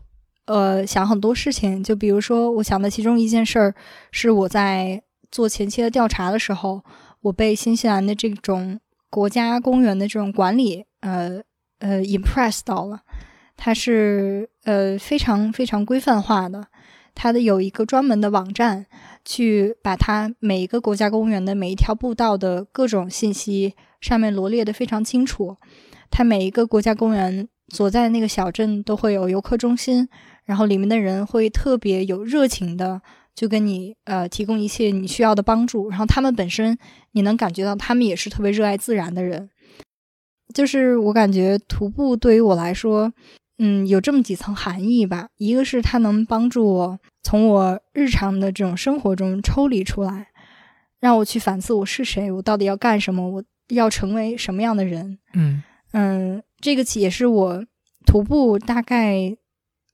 呃想很多事情，就比如说，我想的其中一件事儿是我在做前期的调查的时候，我被新西兰的这种国家公园的这种管理呃。呃，impress 到了，它是呃非常非常规范化的，它的有一个专门的网站，去把它每一个国家公园的每一条步道的各种信息上面罗列的非常清楚。它每一个国家公园所在的那个小镇都会有游客中心，然后里面的人会特别有热情的，就跟你呃提供一切你需要的帮助。然后他们本身你能感觉到他们也是特别热爱自然的人。就是我感觉徒步对于我来说，嗯，有这么几层含义吧。一个是它能帮助我从我日常的这种生活中抽离出来，让我去反思我是谁，我到底要干什么，我要成为什么样的人。嗯嗯，这个也是我徒步大概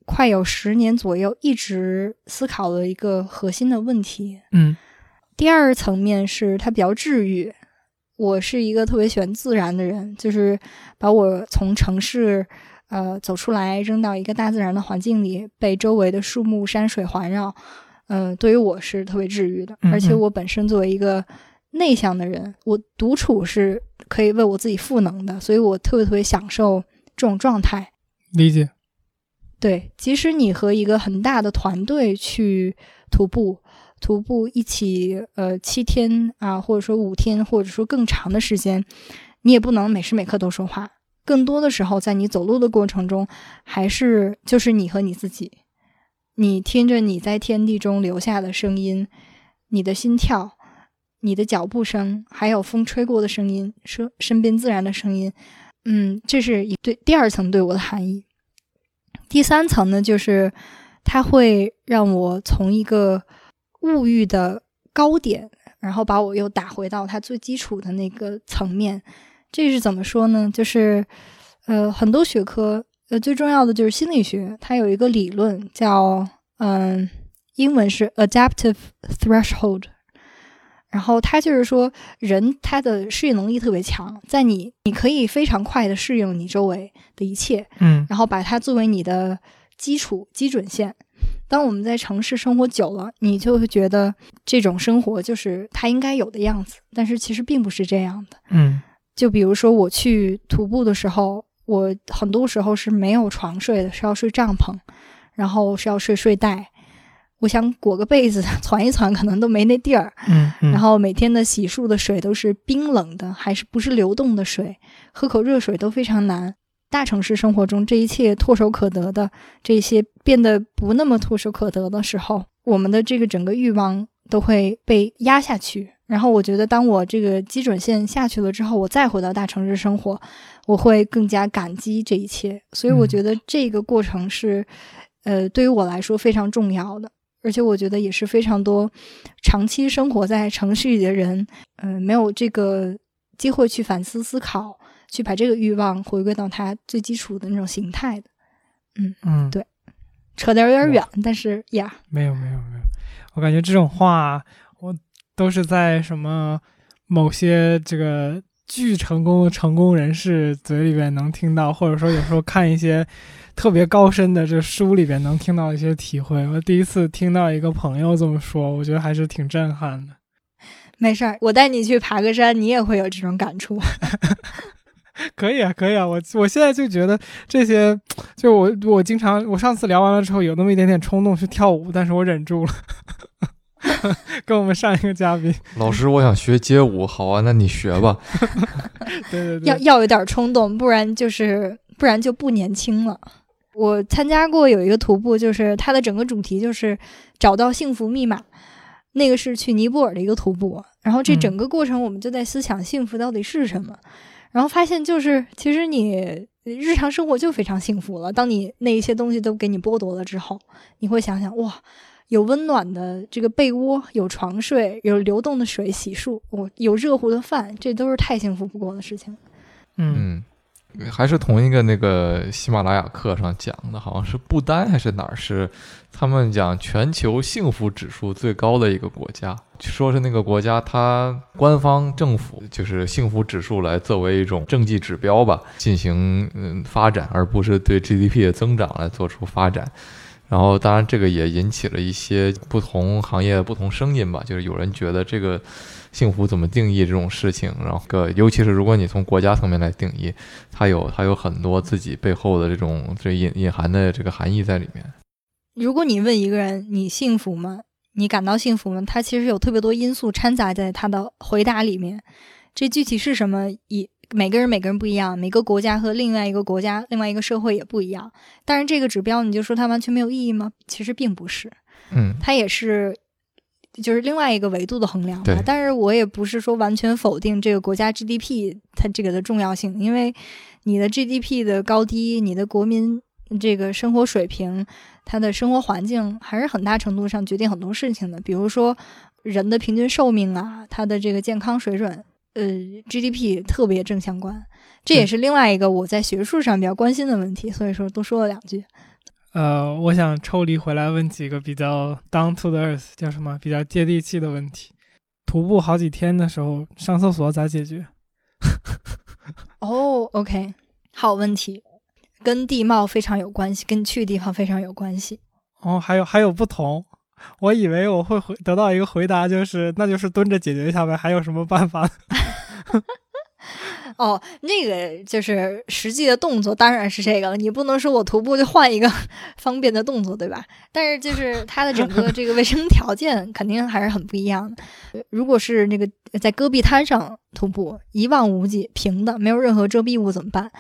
快有十年左右一直思考的一个核心的问题。嗯，第二层面是它比较治愈。我是一个特别喜欢自然的人，就是把我从城市，呃，走出来，扔到一个大自然的环境里，被周围的树木、山水环绕，嗯，对于我是特别治愈的。而且我本身作为一个内向的人，我独处是可以为我自己赋能的，所以我特别特别享受这种状态。理解。对，即使你和一个很大的团队去徒步。徒步一起，呃，七天啊，或者说五天，或者说更长的时间，你也不能每时每刻都说话。更多的时候，在你走路的过程中，还是就是你和你自己，你听着你在天地中留下的声音，你的心跳，你的脚步声，还有风吹过的声音，身身边自然的声音。嗯，这是一对第二层对我的含义。第三层呢，就是它会让我从一个。物欲的高点，然后把我又打回到它最基础的那个层面。这是怎么说呢？就是，呃，很多学科，呃，最重要的就是心理学，它有一个理论叫，嗯，英文是 adaptive threshold。然后他就是说，人他的适应能力特别强，在你你可以非常快的适应你周围的一切，嗯，然后把它作为你的基础基准线。当我们在城市生活久了，你就会觉得这种生活就是它应该有的样子，但是其实并不是这样的。嗯，就比如说我去徒步的时候，我很多时候是没有床睡的，是要睡帐篷，然后是要睡睡袋。我想裹个被子 攒一攒，可能都没那地儿。嗯，然后每天的洗漱的水都是冰冷的，还是不是流动的水？喝口热水都非常难。大城市生活中，这一切唾手可得的这些变得不那么唾手可得的时候，我们的这个整个欲望都会被压下去。然后，我觉得当我这个基准线下去了之后，我再回到大城市生活，我会更加感激这一切。所以，我觉得这个过程是，呃，对于我来说非常重要的，而且我觉得也是非常多长期生活在城市里的人，嗯，没有这个机会去反思思考。去把这个欲望回归到它最基础的那种形态的，嗯嗯，对，扯得有点远，但是呀，没有没有没有，我感觉这种话我都是在什么某些这个巨成功的成功人士嘴里边能听到，或者说有时候看一些特别高深的这书里边能听到一些体会。我第一次听到一个朋友这么说，我觉得还是挺震撼的。没事儿，我带你去爬个山，你也会有这种感触。可以啊，可以啊，我我现在就觉得这些，就我我经常，我上次聊完了之后有那么一点点冲动去跳舞，但是我忍住了。跟我们上一个嘉宾，老师，我想学街舞，好啊，那你学吧。对对对，要要有点冲动，不然就是不然就不年轻了。我参加过有一个徒步，就是它的整个主题就是找到幸福密码，那个是去尼泊尔的一个徒步，然后这整个过程我们就在思想幸福到底是什么。然后发现，就是其实你日常生活就非常幸福了。当你那一些东西都给你剥夺了之后，你会想想，哇，有温暖的这个被窝，有床睡，有流动的水洗漱，我有热乎的饭，这都是太幸福不过的事情。嗯。还是同一个那个喜马拉雅课上讲的，好像是不丹还是哪儿是，他们讲全球幸福指数最高的一个国家，说是那个国家它官方政府就是幸福指数来作为一种政绩指标吧，进行嗯发展，而不是对 GDP 的增长来做出发展。然后当然这个也引起了一些不同行业的不同声音吧，就是有人觉得这个。幸福怎么定义这种事情？然后个，尤其是如果你从国家层面来定义，它有它有很多自己背后的这种这隐隐含的这个含义在里面。如果你问一个人你幸福吗？你感到幸福吗？他其实有特别多因素掺杂在他的回答里面。这具体是什么？以每个人每个人不一样，每个国家和另外一个国家、另外一个社会也不一样。但是这个指标，你就说它完全没有意义吗？其实并不是。嗯，它也是。就是另外一个维度的衡量吧，但是我也不是说完全否定这个国家 GDP 它这个的重要性，因为你的 GDP 的高低，你的国民这个生活水平，他的生活环境还是很大程度上决定很多事情的，比如说人的平均寿命啊，他的这个健康水准，呃，GDP 特别正相关，这也是另外一个我在学术上比较关心的问题，所以说多说了两句。呃，我想抽离回来问几个比较 down to the earth，叫什么？比较接地气的问题。徒步好几天的时候，上厕所咋解决？哦，OK，好问题，跟地貌非常有关系，跟去的地方非常有关系。哦，还有还有不同。我以为我会回得到一个回答，就是那就是蹲着解决一下呗，还有什么办法？哦，那个就是实际的动作，当然是这个了。你不能说我徒步就换一个 方便的动作，对吧？但是就是它的整个这个卫生条件肯定还是很不一样的。如果是那个在戈壁滩上徒步，一望无际，平的，没有任何遮蔽物怎么办？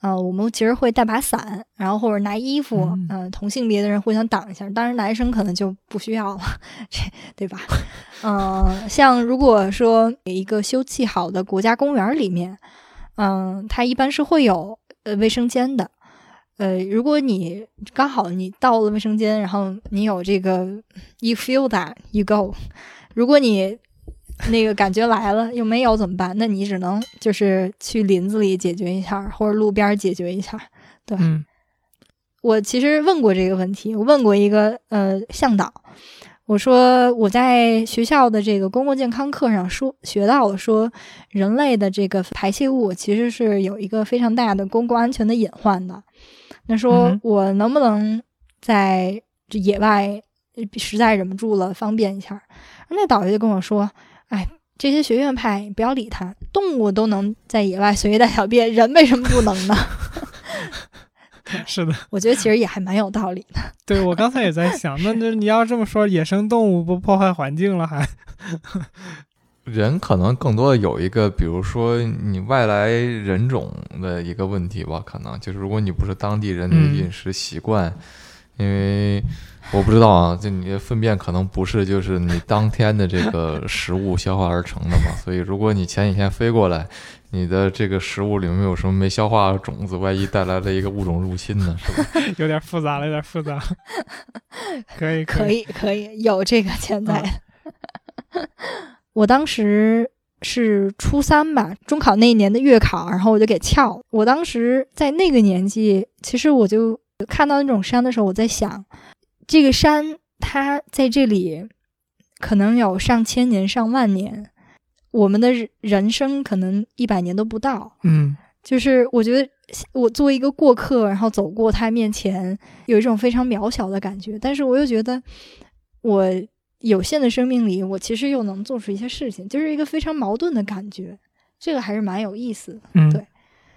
啊，我们其实会带把伞，然后或者拿衣服，嗯，同性别的人互相挡一下。当然，男生可能就不需要了，这对吧？嗯，像如果说一个修葺好的国家公园里面。嗯，它一般是会有呃卫生间的，呃，如果你刚好你到了卫生间，然后你有这个，you feel that you go，如果你那个感觉来了又没有怎么办？那你只能就是去林子里解决一下，或者路边解决一下。对，我其实问过这个问题，我问过一个呃向导。我说我在学校的这个公共健康课上说学到了，说人类的这个排泄物其实是有一个非常大的公共安全的隐患的。那说我能不能在这野外实在忍不住了方便一下？那导游就跟我说：“哎，这些学院派不要理他，动物都能在野外随意大小便，人为什么不能呢？” 是的，我觉得其实也还蛮有道理的。对，我刚才也在 想，那那你要这么说，野生动物不破坏环境了，还 人可能更多的有一个，比如说你外来人种的一个问题吧，可能就是如果你不是当地人的饮食习惯，因为。我不知道啊，就你的粪便可能不是就是你当天的这个食物消化而成的嘛，所以如果你前几天飞过来，你的这个食物里面有什么没消化的种子，万一带来了一个物种入侵呢？是吧？有点复杂了，有点复杂。可以，可以，可以，有这个潜在。我当时是初三吧，中考那一年的月考，然后我就给翘。我当时在那个年纪，其实我就看到那种山的时候，我在想。这个山，它在这里可能有上千年、上万年。我们的人生可能一百年都不到。嗯就是我觉得我作为一个过客，然后走过他面前，有一种非常渺小的感觉。但是我又觉得，我有限的生命里，我其实又能做出一些事情，就是一个非常矛盾的感觉。这个还是蛮有意思的。嗯，对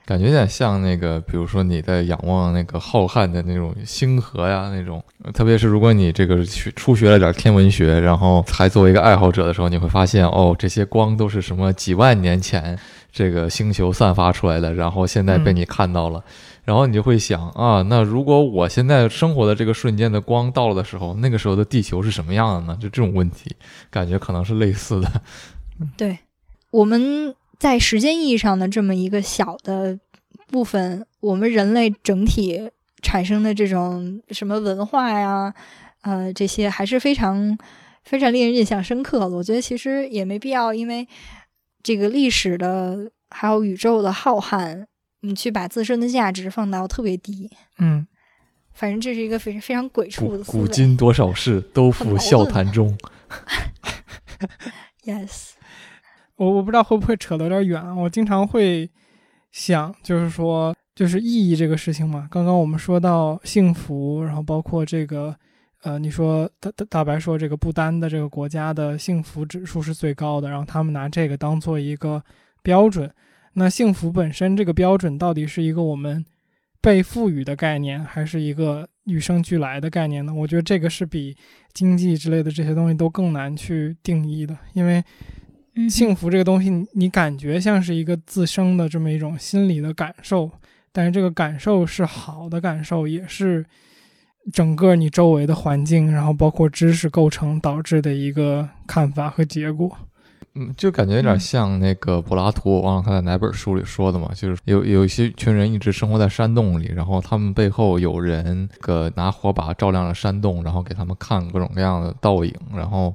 感觉有点像那个，比如说你在仰望那个浩瀚的那种星河呀，那种，特别是如果你这个学初学了点天文学，然后还作为一个爱好者的时候，你会发现，哦，这些光都是什么几万年前这个星球散发出来的，然后现在被你看到了，然后你就会想啊，那如果我现在生活的这个瞬间的光到了的时候，那个时候的地球是什么样的呢？就这种问题，感觉可能是类似的。对，我们在时间意义上的这么一个小的部分，我们人类整体产生的这种什么文化呀，呃，这些还是非常非常令人印象深刻的。我觉得其实也没必要，因为这个历史的还有宇宙的浩瀚，你去把自身的价值放到特别低。嗯反正这是一个非常非常鬼畜的思维。古今多少事，都付笑谈中。yes，我我不知道会不会扯得有点远啊。我经常会想，就是说，就是意义这个事情嘛。刚刚我们说到幸福，然后包括这个，呃，你说大大大白说这个不丹的这个国家的幸福指数是最高的，然后他们拿这个当做一个标准。那幸福本身这个标准到底是一个我们被赋予的概念，还是一个与生俱来的概念呢？我觉得这个是比经济之类的这些东西都更难去定义的，因为嗯幸福这个东西，你你感觉像是一个自生的这么一种心理的感受，但是这个感受是好的感受，也是整个你周围的环境，然后包括知识构成导致的一个看法和结果。嗯，就感觉有点嗯像那个柏拉图，我忘了他在哪本书里说的嘛，就是有有一些群人一直生活在山洞里，然后他们背后有人个拿火把照亮了山洞，然后给他们看各种各样的倒影，然后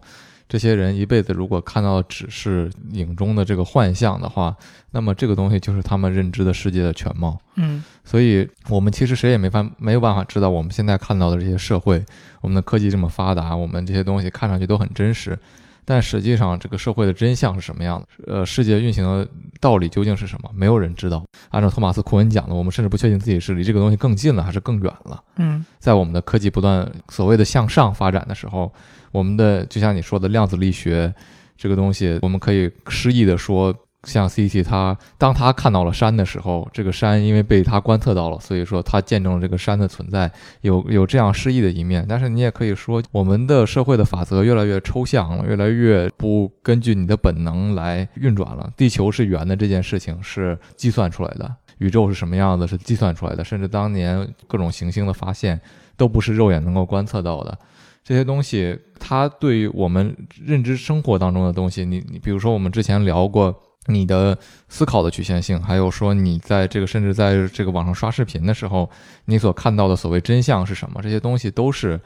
这些人一辈子如果看到只是影中的这个幻象的话，那么这个东西就是他们认知的世界的全貌。嗯所以我们其实谁也没法没有办法知道我们现在看到的这些社会，我们的科技这么发达，我们这些东西看上去都很真实，但实际上这个社会的真相是什么样的？呃，世界运行的道理究竟是什么？没有人知道。按照托马斯·库恩讲的，我们甚至不确定自己是离这个东西更近了还是更远了。嗯在我们的科技不断所谓的向上发展的时候，我们的就像你说的量子力学这个东西，我们可以诗意的说，像 CT 他当他看到了山的时候，这个山因为被他观测到了，所以说他见证了这个山的存在，有有这样诗意的一面。但是你也可以说，我们的社会的法则越来越抽象了，越来越不根据你的本能来运转了。地球是圆的这件事情是计算出来的。宇宙是什么样子是计算出来的，甚至当年各种行星的发现都不是肉眼能够观测到的。这些东西，它对于我们认知生活当中的东西，你你比如说我们之前聊过你的思考的局限性，还有说你在这个甚至在这个网上刷视频的时候，你所看到的所谓真相是什么？这些东西都是。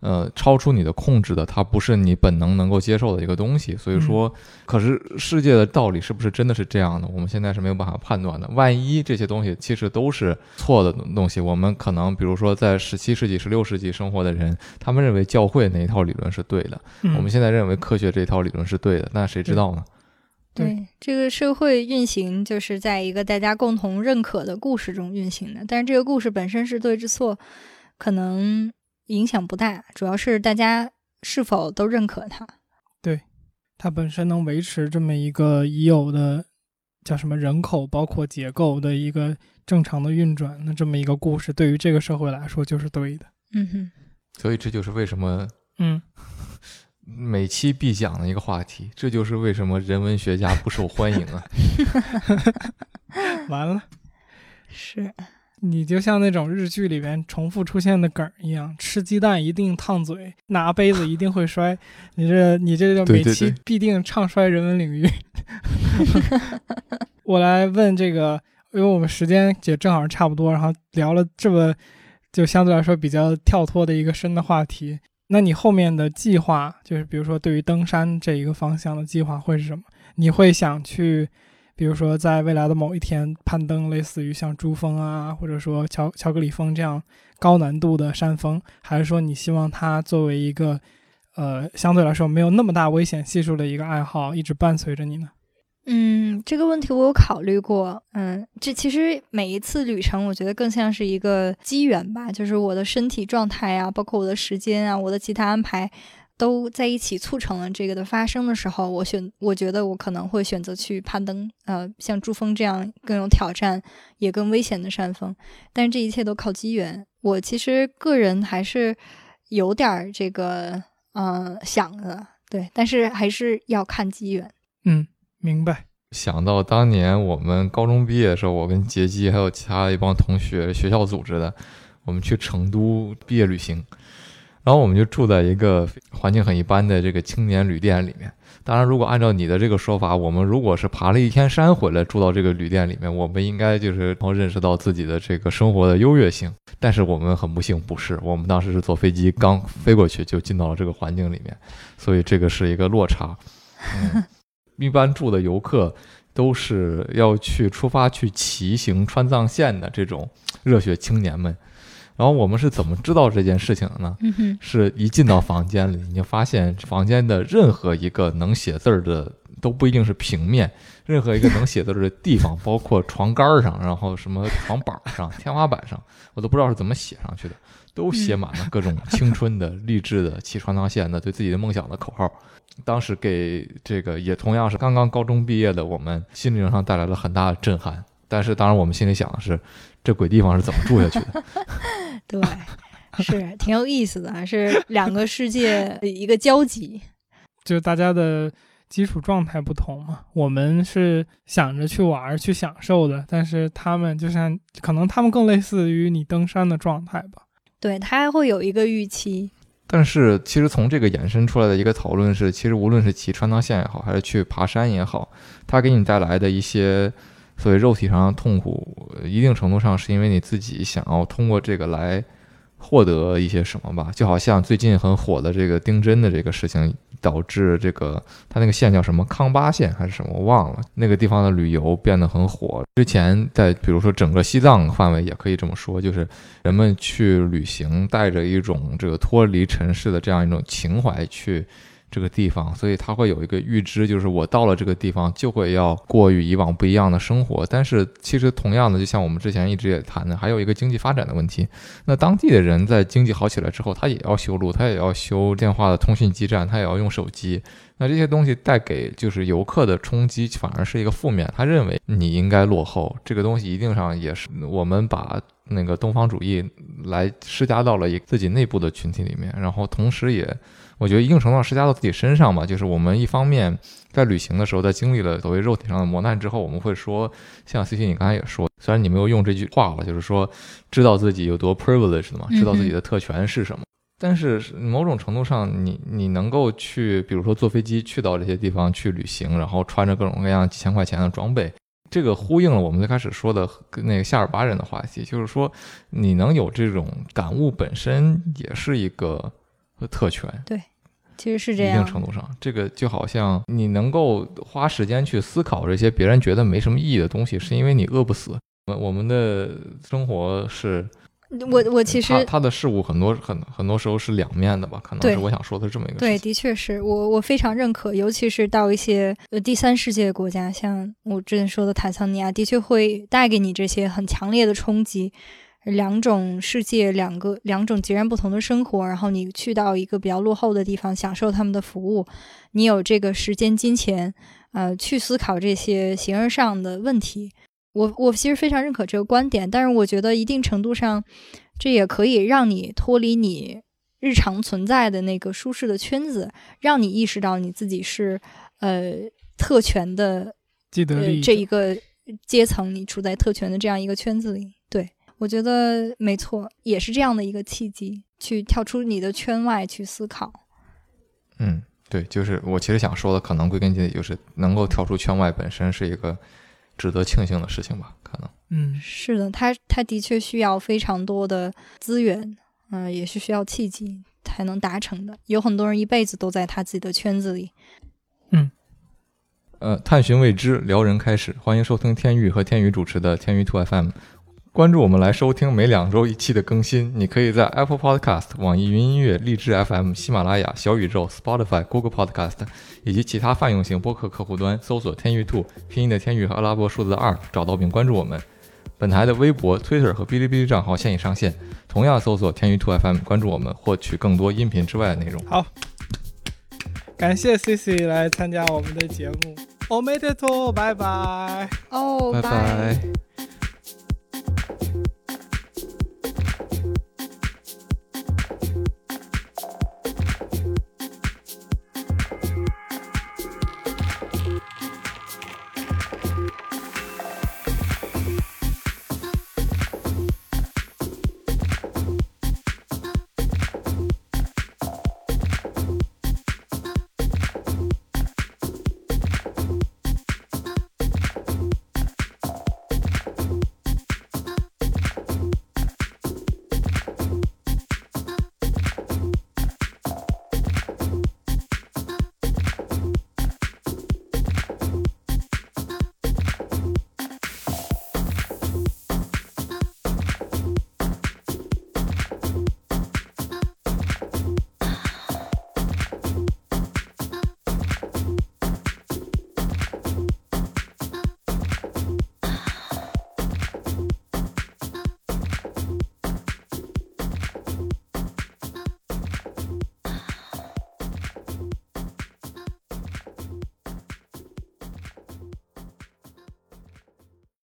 呃，超出你的控制的，它不是你本能能够接受的一个东西。所以说，可是世界的道理是不是真的是这样的？我们现在是没有办法判断的。万一这些东西其实都是错的东西，我们可能比如说在十七世纪、十六世纪生活的人，他们认为教会那一套理论是对的，嗯，我们现在认为科学这一套理论是对的，那谁知道呢？对对，这个社会运行就是在一个大家共同认可的故事中运行的，但是这个故事本身是对是错，可能影响不大，主要是大家是否都认可它。它本身能维持这么一个已有的叫什么人口，包括结构的一个正常的运转，那这么一个故事对于这个社会来说就是对的。嗯哼，所以这就是为什么嗯，每期必讲的一个话题，这就是为什么人文学家不受欢迎啊。完了。是，你就像那种日剧里边重复出现的梗儿一样，吃鸡蛋一定烫嘴，拿杯子一定会摔。你这你这个每期必定唱衰人文领域。我来问这个，因为我们时间也正好差不多，然后聊了这么就相对来说比较跳脱的一个深的话题。那你后面的计划，就是比如说对于登山这一个方向的计划会是什么？你会想去？比如说，在未来的某一天攀登类似于像珠峰啊，或者说乔乔格里峰这样高难度的山峰，还是说你希望它作为一个呃相对来说没有那么大危险系数的一个爱好，一直伴随着你呢？嗯，这个问题我有考虑过。嗯，这其实每一次旅程，我觉得更像是一个机缘吧，就是我的身体状态啊，包括我的时间啊，我的其他安排。都在一起促成了这个的发生的时候，我选，我觉得我可能会选择去攀登，呃，像珠峰这样更有挑战也更危险的山峰。但是这一切都靠机缘。我其实个人还是有点这个，嗯，想的，对，但是还是要看机缘。嗯，明白。想到当年我们高中毕业的时候，我跟杰基还有其他一帮同学，学校组织的，我们去成都毕业旅行。然后我们就住在一个环境很一般的这个青年旅店里面。当然，如果按照你的这个说法，我们如果是爬了一天山回来住到这个旅店里面，我们应该就是能认识到自己的这个生活的优越性。但是我们很不幸，不是。我们当时是坐飞机刚飞过去就进到了这个环境里面，所以这个是一个落差。嗯、一般住的游客都是要去出发去骑行川藏线的这种热血青年们。然后我们是怎么知道这件事情的呢？是一进到房间里，你就发现房间的任何一个能写字儿的都不一定是平面，任何一个能写字儿的地方，包括床杆上，然后什么床板上、天花板上，我都不知道是怎么写上去的，都写满了各种青春的、励志的、起床当线的、对自己的梦想的口号。当时给这个也同样是刚刚高中毕业的我们，心灵上带来了很大的震撼。但是当然，我们心里想的是，这鬼地方是怎么住下去的？对，是挺有意思的，是两个世界一个交集。就大家的基础状态不同嘛，我们是想着去玩、去享受的，但是他们就像可能他们更类似于你登山的状态吧。对他还会有一个预期。但是其实从这个衍生出来的一个讨论是，其实无论是骑川藏线也好，还是去爬山也好，它给你带来的一些。所以肉体上的痛苦，一定程度上是因为你自己想要通过这个来获得一些什么吧？就好像最近很火的这个丁真的这个事情，导致这个他那个县叫什么康巴县还是什么，我忘了。那个地方的旅游变得很火。之前在比如说整个西藏范围也可以这么说，就是人们去旅行，带着一种这个脱离尘世的这样一种情怀去。这个地方，所以他会有一个预知，就是我到了这个地方就会要过与以往不一样的生活。但是其实同样的，就像我们之前一直也谈的，还有一个经济发展的问题。那当地的人在经济好起来之后，他也要修路，他也要修电话的通讯基站，他也要用手机。那这些东西带给就是游客的冲击，反而是一个负面。他认为你应该落后，这个东西一定上也是我们把那个东方主义来施加到了一自己内部的群体里面，然后同时也。我觉得一定程度上施加到自己身上吧，就是我们一方面在旅行的时候，在经历了所谓肉体上的磨难之后，我们会说，像 C C 你刚才也说，虽然你没有用这句话了，就是说知道自己有多 privileged 嘛，知道自己的特权是什么，但是某种程度上，你你能够去，比如说坐飞机去到这些地方去旅行，然后穿着各种各样几千块钱的装备，这个呼应了我们最开始说的那个夏尔巴人的话题，就是说你能有这种感悟本身也是一个。和特权，对，其实是这样。一定程度上，这个就好像你能够花时间去思考这些别人觉得没什么意义的东西，是因为你饿不死。我们的生活是，我我其实他的事物很多很很多时候是两面的吧？可能是我想说的这么一个。对，的确是我我非常认可，尤其是到一些呃第三世界国家，像我之前说的坦桑尼亚，的确会带给你这些很强烈的冲击。两种世界，两个两种截然不同的生活，然后你去到一个比较落后的地方，享受他们的服务，你有这个时间、金钱，呃，去思考这些形而上的问题。我我其实非常认可这个观点，但是我觉得一定程度上，这也可以让你脱离你日常存在的那个舒适的圈子，让你意识到你自己是呃特权的，既得利益这一个阶层，你处在特权的这样一个圈子里，对。我觉得没错，也是这样的一个契机，去跳出你的圈外去思考。嗯，对，就是我其实想说的，可能归根结底就是能够跳出圈外本身是一个值得庆幸的事情吧？可能，嗯，是的，他他的确需要非常多的资源，嗯，也是需要契机才能达成的。有很多人一辈子都在他自己的圈子里。嗯，呃，探寻未知，撩人开始，欢迎收听天宇和天宇主持的天宇兔 FM。关注我们来收听每两周一期的更新。你可以在 Apple Podcast、网易云音乐、荔枝 FM、喜马拉雅、小宇宙、Spotify、Google Podcast 以及其他泛用型播客客户端搜索“天域兔”拼音的天域和阿拉伯数字二，找到并关注我们。本台的微博、Twitter 和哔哩哔哩账号现已上线，同样搜索“天域兔 FM”，关注我们，获取更多音频之外的内容。好，感谢 Cici 来参加我们的节目，我没得错，拜拜。哦，拜拜。